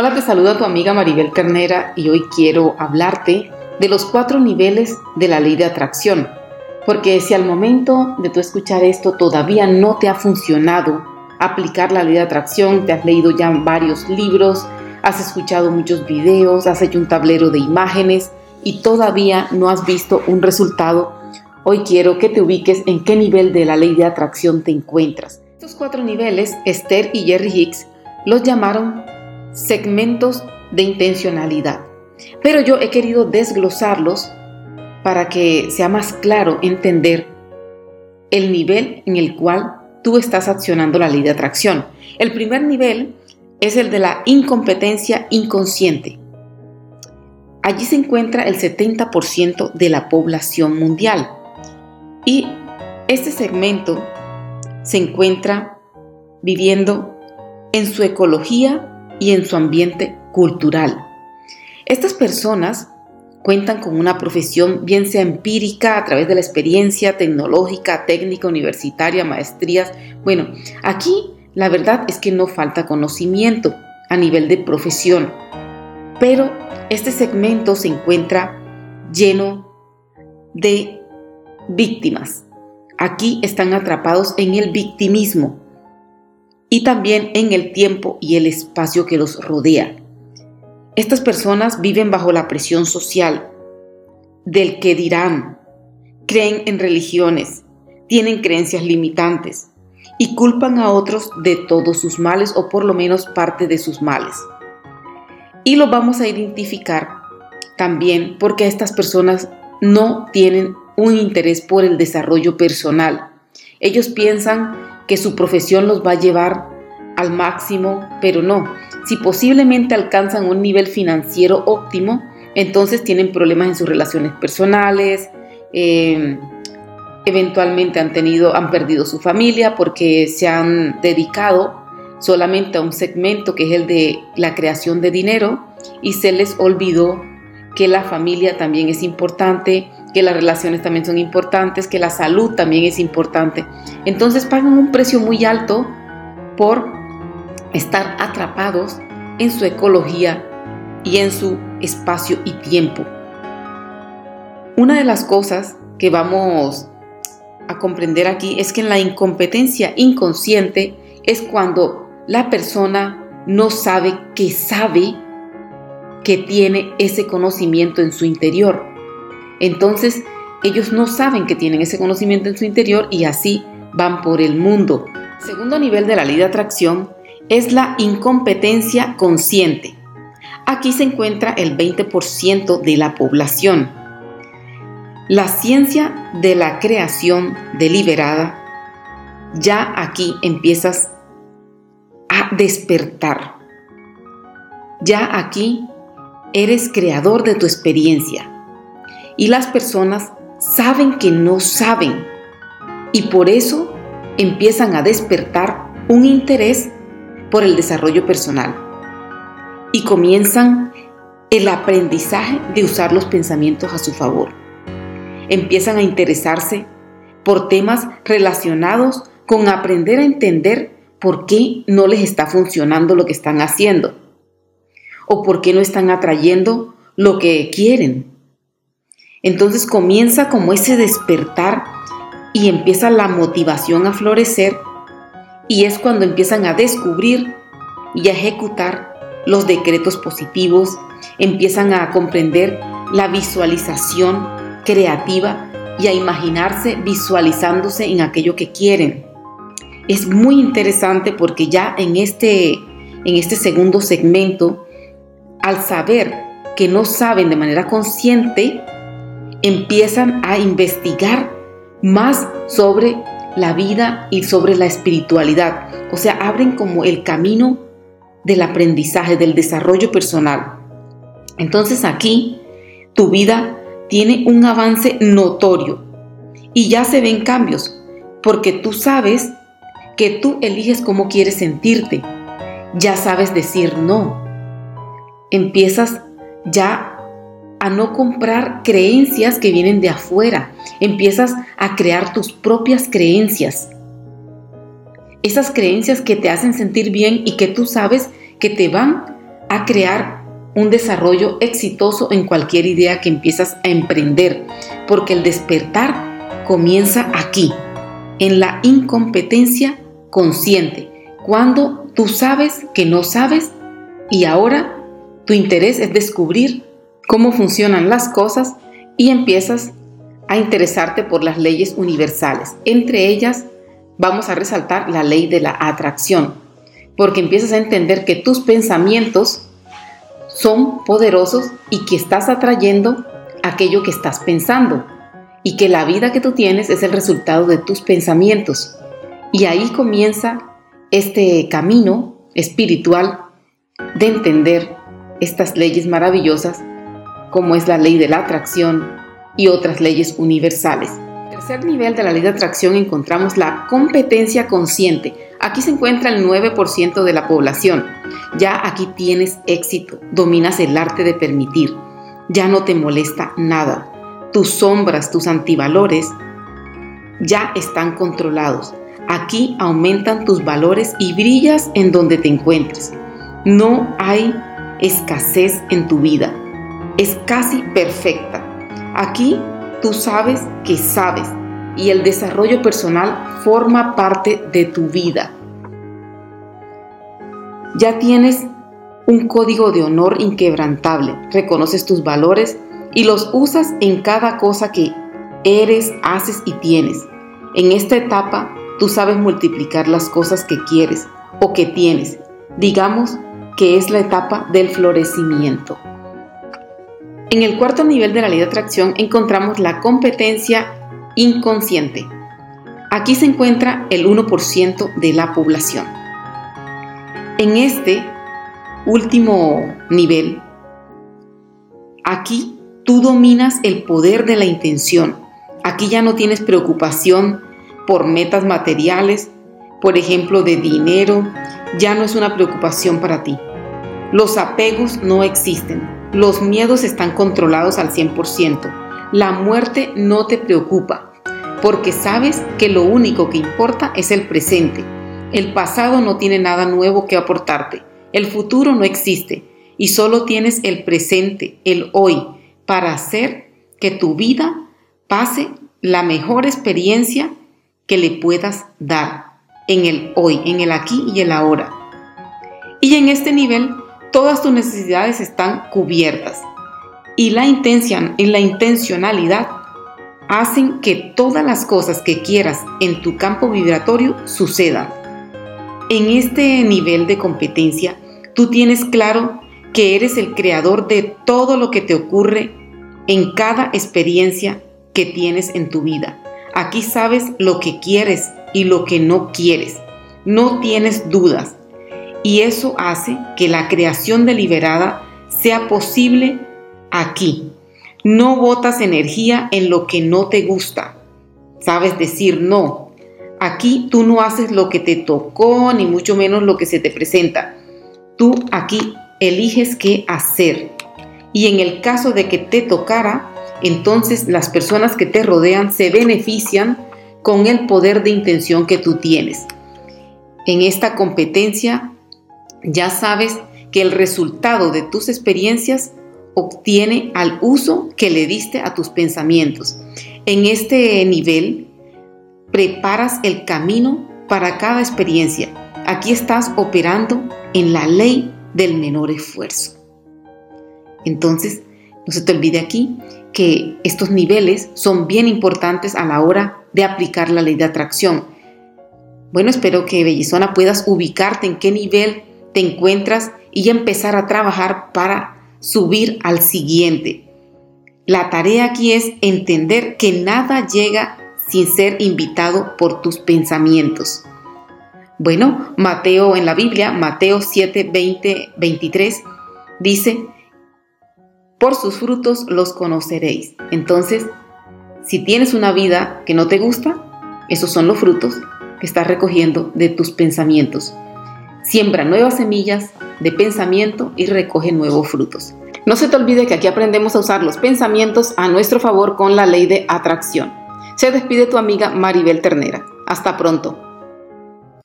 Hola, te saluda tu amiga Maribel Ternera y hoy quiero hablarte de los cuatro niveles de la ley de atracción. Porque si al momento de tu escuchar esto todavía no te ha funcionado aplicar la ley de atracción, te has leído ya varios libros, has escuchado muchos videos, has hecho un tablero de imágenes y todavía no has visto un resultado, hoy quiero que te ubiques en qué nivel de la ley de atracción te encuentras. Estos cuatro niveles, Esther y Jerry Hicks los llamaron segmentos de intencionalidad. Pero yo he querido desglosarlos para que sea más claro entender el nivel en el cual tú estás accionando la ley de atracción. El primer nivel es el de la incompetencia inconsciente. Allí se encuentra el 70% de la población mundial. Y este segmento se encuentra viviendo en su ecología y en su ambiente cultural. Estas personas cuentan con una profesión bien sea empírica a través de la experiencia tecnológica, técnica, universitaria, maestrías. Bueno, aquí la verdad es que no falta conocimiento a nivel de profesión, pero este segmento se encuentra lleno de víctimas. Aquí están atrapados en el victimismo y también en el tiempo y el espacio que los rodea. Estas personas viven bajo la presión social del que dirán, creen en religiones, tienen creencias limitantes y culpan a otros de todos sus males o por lo menos parte de sus males. Y lo vamos a identificar también porque estas personas no tienen un interés por el desarrollo personal. Ellos piensan que su profesión los va a llevar al máximo, pero no. Si posiblemente alcanzan un nivel financiero óptimo, entonces tienen problemas en sus relaciones personales, em, eventualmente han tenido, han perdido su familia porque se han dedicado solamente a un segmento que es el de la creación de dinero y se les olvidó que la familia también es importante, que las relaciones también son importantes, que la salud también es importante. Entonces pagan un precio muy alto por estar atrapados en su ecología y en su espacio y tiempo. Una de las cosas que vamos a comprender aquí es que en la incompetencia inconsciente es cuando la persona no sabe que sabe que tiene ese conocimiento en su interior. Entonces, ellos no saben que tienen ese conocimiento en su interior y así van por el mundo. Segundo nivel de la ley de atracción es la incompetencia consciente. Aquí se encuentra el 20% de la población. La ciencia de la creación deliberada, ya aquí empiezas a despertar. Ya aquí eres creador de tu experiencia. Y las personas saben que no saben. Y por eso empiezan a despertar un interés por el desarrollo personal. Y comienzan el aprendizaje de usar los pensamientos a su favor. Empiezan a interesarse por temas relacionados con aprender a entender por qué no les está funcionando lo que están haciendo o por qué no están atrayendo lo que quieren. Entonces comienza como ese despertar y empieza la motivación a florecer y es cuando empiezan a descubrir y a ejecutar los decretos positivos, empiezan a comprender la visualización creativa y a imaginarse visualizándose en aquello que quieren. Es muy interesante porque ya en este, en este segundo segmento, al saber que no saben de manera consciente, empiezan a investigar más sobre la vida y sobre la espiritualidad. O sea, abren como el camino del aprendizaje, del desarrollo personal. Entonces aquí tu vida tiene un avance notorio y ya se ven cambios, porque tú sabes que tú eliges cómo quieres sentirte. Ya sabes decir no. Empiezas ya a no comprar creencias que vienen de afuera. Empiezas a crear tus propias creencias. Esas creencias que te hacen sentir bien y que tú sabes que te van a crear un desarrollo exitoso en cualquier idea que empiezas a emprender, porque el despertar comienza aquí, en la incompetencia consciente, cuando tú sabes que no sabes y ahora tu interés es descubrir cómo funcionan las cosas y empiezas a interesarte por las leyes universales. Entre ellas vamos a resaltar la ley de la atracción, porque empiezas a entender que tus pensamientos son poderosos y que estás atrayendo aquello que estás pensando y que la vida que tú tienes es el resultado de tus pensamientos. Y ahí comienza este camino espiritual de entender estas leyes maravillosas como es la ley de la atracción y otras leyes universales. En el tercer nivel de la ley de atracción encontramos la competencia consciente. Aquí se encuentra el 9% de la población. Ya aquí tienes éxito, dominas el arte de permitir, ya no te molesta nada. Tus sombras, tus antivalores ya están controlados. Aquí aumentan tus valores y brillas en donde te encuentres. No hay escasez en tu vida. Es casi perfecta. Aquí tú sabes que sabes y el desarrollo personal forma parte de tu vida. Ya tienes un código de honor inquebrantable, reconoces tus valores y los usas en cada cosa que eres, haces y tienes. En esta etapa tú sabes multiplicar las cosas que quieres o que tienes. Digamos que es la etapa del florecimiento. En el cuarto nivel de la ley de atracción encontramos la competencia inconsciente. Aquí se encuentra el 1% de la población. En este último nivel, aquí tú dominas el poder de la intención. Aquí ya no tienes preocupación por metas materiales, por ejemplo, de dinero, ya no es una preocupación para ti. Los apegos no existen, los miedos están controlados al 100%, la muerte no te preocupa, porque sabes que lo único que importa es el presente. El pasado no tiene nada nuevo que aportarte, el futuro no existe y solo tienes el presente, el hoy, para hacer que tu vida pase la mejor experiencia que le puedas dar en el hoy, en el aquí y el ahora. Y en este nivel, todas tus necesidades están cubiertas. Y la intención, en la intencionalidad hacen que todas las cosas que quieras en tu campo vibratorio sucedan. En este nivel de competencia, tú tienes claro que eres el creador de todo lo que te ocurre en cada experiencia que tienes en tu vida. Aquí sabes lo que quieres y lo que no quieres. No tienes dudas. Y eso hace que la creación deliberada sea posible aquí. No botas energía en lo que no te gusta. Sabes decir no. Aquí tú no haces lo que te tocó, ni mucho menos lo que se te presenta. Tú aquí eliges qué hacer. Y en el caso de que te tocara, entonces las personas que te rodean se benefician con el poder de intención que tú tienes. En esta competencia ya sabes que el resultado de tus experiencias obtiene al uso que le diste a tus pensamientos. En este nivel preparas el camino para cada experiencia. Aquí estás operando en la ley del menor esfuerzo. Entonces, no se te olvide aquí que estos niveles son bien importantes a la hora de aplicar la ley de atracción. Bueno, espero que Bellizona puedas ubicarte en qué nivel te encuentras y empezar a trabajar para subir al siguiente. La tarea aquí es entender que nada llega sin ser invitado por tus pensamientos. Bueno, Mateo en la Biblia, Mateo 7, 20, 23, dice, por sus frutos los conoceréis. Entonces, si tienes una vida que no te gusta, esos son los frutos que estás recogiendo de tus pensamientos. Siembra nuevas semillas de pensamiento y recoge nuevos frutos. No se te olvide que aquí aprendemos a usar los pensamientos a nuestro favor con la ley de atracción. Se despide tu amiga Maribel Ternera. Hasta pronto.